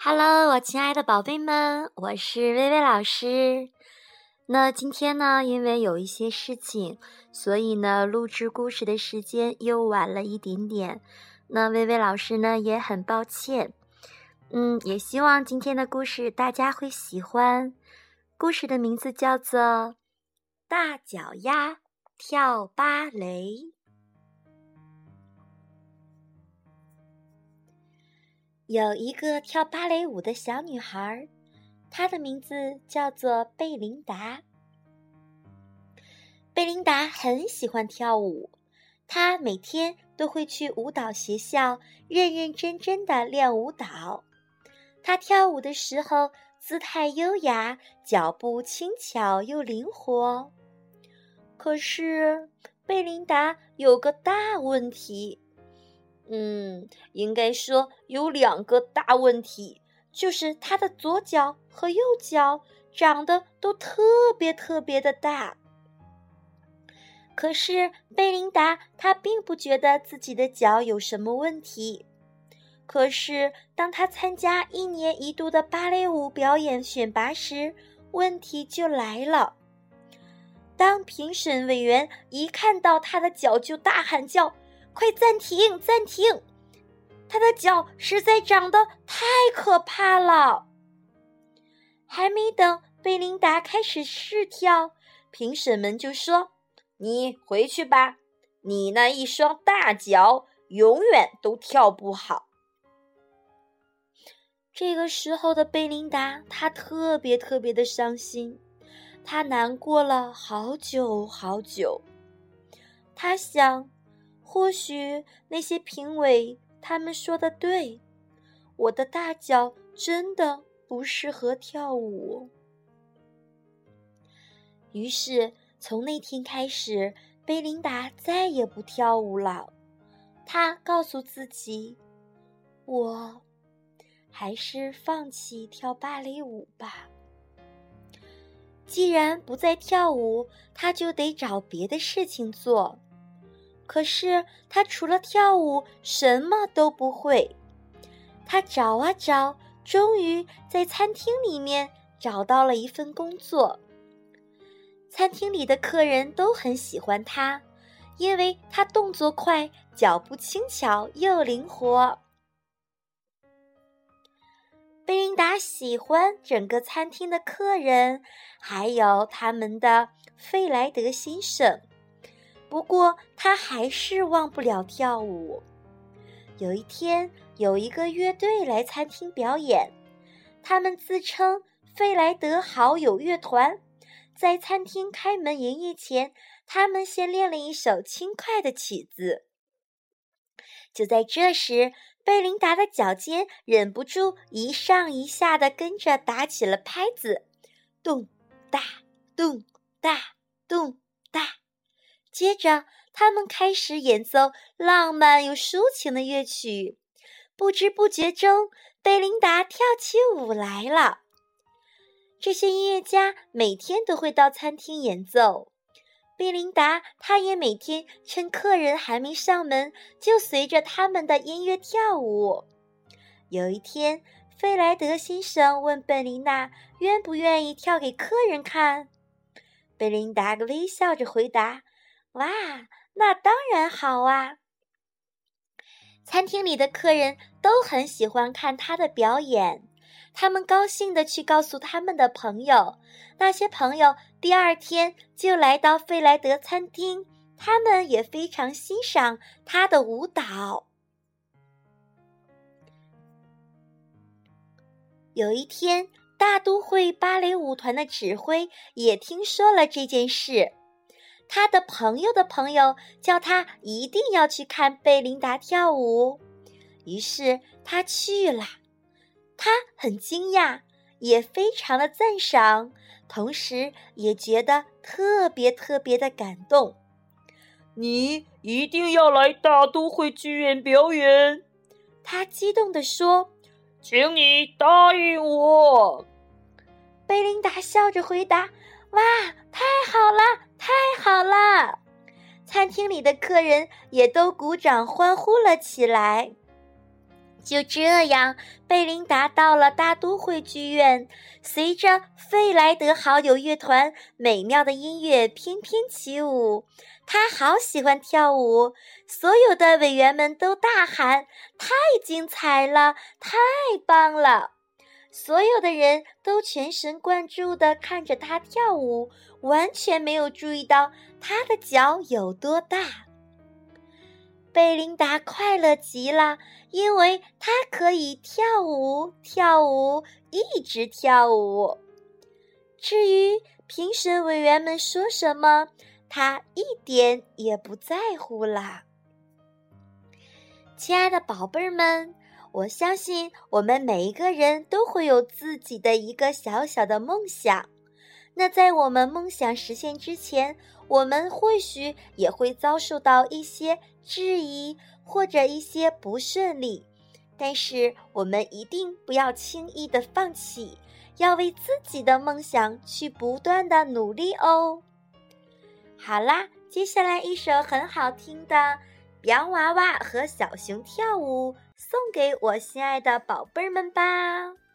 Hello，我亲爱的宝贝们，我是薇薇老师。那今天呢，因为有一些事情，所以呢，录制故事的时间又晚了一点点。那薇薇老师呢，也很抱歉。嗯，也希望今天的故事大家会喜欢。故事的名字叫做《大脚丫跳芭蕾》。有一个跳芭蕾舞的小女孩，她的名字叫做贝琳达。贝琳达很喜欢跳舞，她每天都会去舞蹈学校认认真真的练舞蹈。他跳舞的时候，姿态优雅，脚步轻巧又灵活。可是，贝琳达有个大问题，嗯，应该说有两个大问题，就是他的左脚和右脚长得都特别特别的大。可是，贝琳达她并不觉得自己的脚有什么问题。可是，当他参加一年一度的芭蕾舞表演选拔时，问题就来了。当评审委员一看到他的脚，就大喊叫：“快暂停，暂停！他的脚实在长得太可怕了。”还没等贝琳达开始试跳，评审们就说：“你回去吧，你那一双大脚永远都跳不好。”这个时候的贝琳达，她特别特别的伤心，她难过了好久好久。她想，或许那些评委他们说的对，我的大脚真的不适合跳舞。于是，从那天开始，贝琳达再也不跳舞了。她告诉自己，我。还是放弃跳芭蕾舞吧。既然不再跳舞，他就得找别的事情做。可是他除了跳舞什么都不会。他找啊找，终于在餐厅里面找到了一份工作。餐厅里的客人都很喜欢他，因为他动作快，脚步轻巧又灵活。贝琳达喜欢整个餐厅的客人，还有他们的费莱德先生。不过，他还是忘不了跳舞。有一天，有一个乐队来餐厅表演，他们自称“费莱德好友乐团”。在餐厅开门营业前，他们先练了一首轻快的曲子。就在这时，贝琳达的脚尖忍不住一上一下的跟着打起了拍子，咚哒咚哒咚哒。接着，他们开始演奏浪漫又抒情的乐曲。不知不觉中，贝琳达跳起舞来了。这些音乐家每天都会到餐厅演奏。贝琳达，她也每天趁客人还没上门，就随着他们的音乐跳舞。有一天，费莱德先生问贝琳达愿不愿意跳给客人看。贝琳达微笑着回答：“哇，那当然好啊！”餐厅里的客人都很喜欢看他的表演。他们高兴地去告诉他们的朋友，那些朋友第二天就来到费莱德餐厅，他们也非常欣赏他的舞蹈。有一天，大都会芭蕾舞团的指挥也听说了这件事，他的朋友的朋友叫他一定要去看贝琳达跳舞，于是他去了。他很惊讶，也非常的赞赏，同时也觉得特别特别的感动。你一定要来大都会剧院表演，他激动地说：“请你答应我。”贝琳达笑着回答：“哇，太好了，太好了！”餐厅里的客人也都鼓掌欢呼了起来。就这样，贝琳达到了大都会剧院，随着费莱德好友乐团美妙的音乐翩翩起舞。他好喜欢跳舞，所有的委员们都大喊：“太精彩了，太棒了！”所有的人都全神贯注地看着他跳舞，完全没有注意到他的脚有多大。贝琳达快乐极了，因为她可以跳舞，跳舞，一直跳舞。至于评审委员们说什么，她一点也不在乎啦。亲爱的宝贝儿们，我相信我们每一个人都会有自己的一个小小的梦想。那在我们梦想实现之前，我们或许也会遭受到一些质疑或者一些不顺利，但是我们一定不要轻易的放弃，要为自己的梦想去不断的努力哦。好啦，接下来一首很好听的《洋娃娃和小熊跳舞》，送给我心爱的宝贝们吧。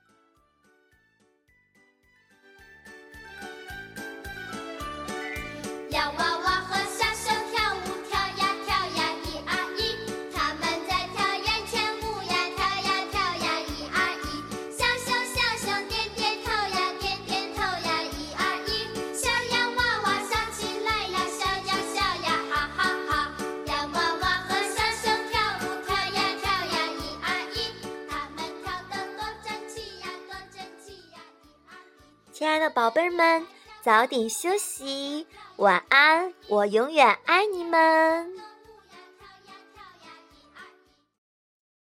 亲爱的宝贝们，早点休息，晚安！我永远爱你们。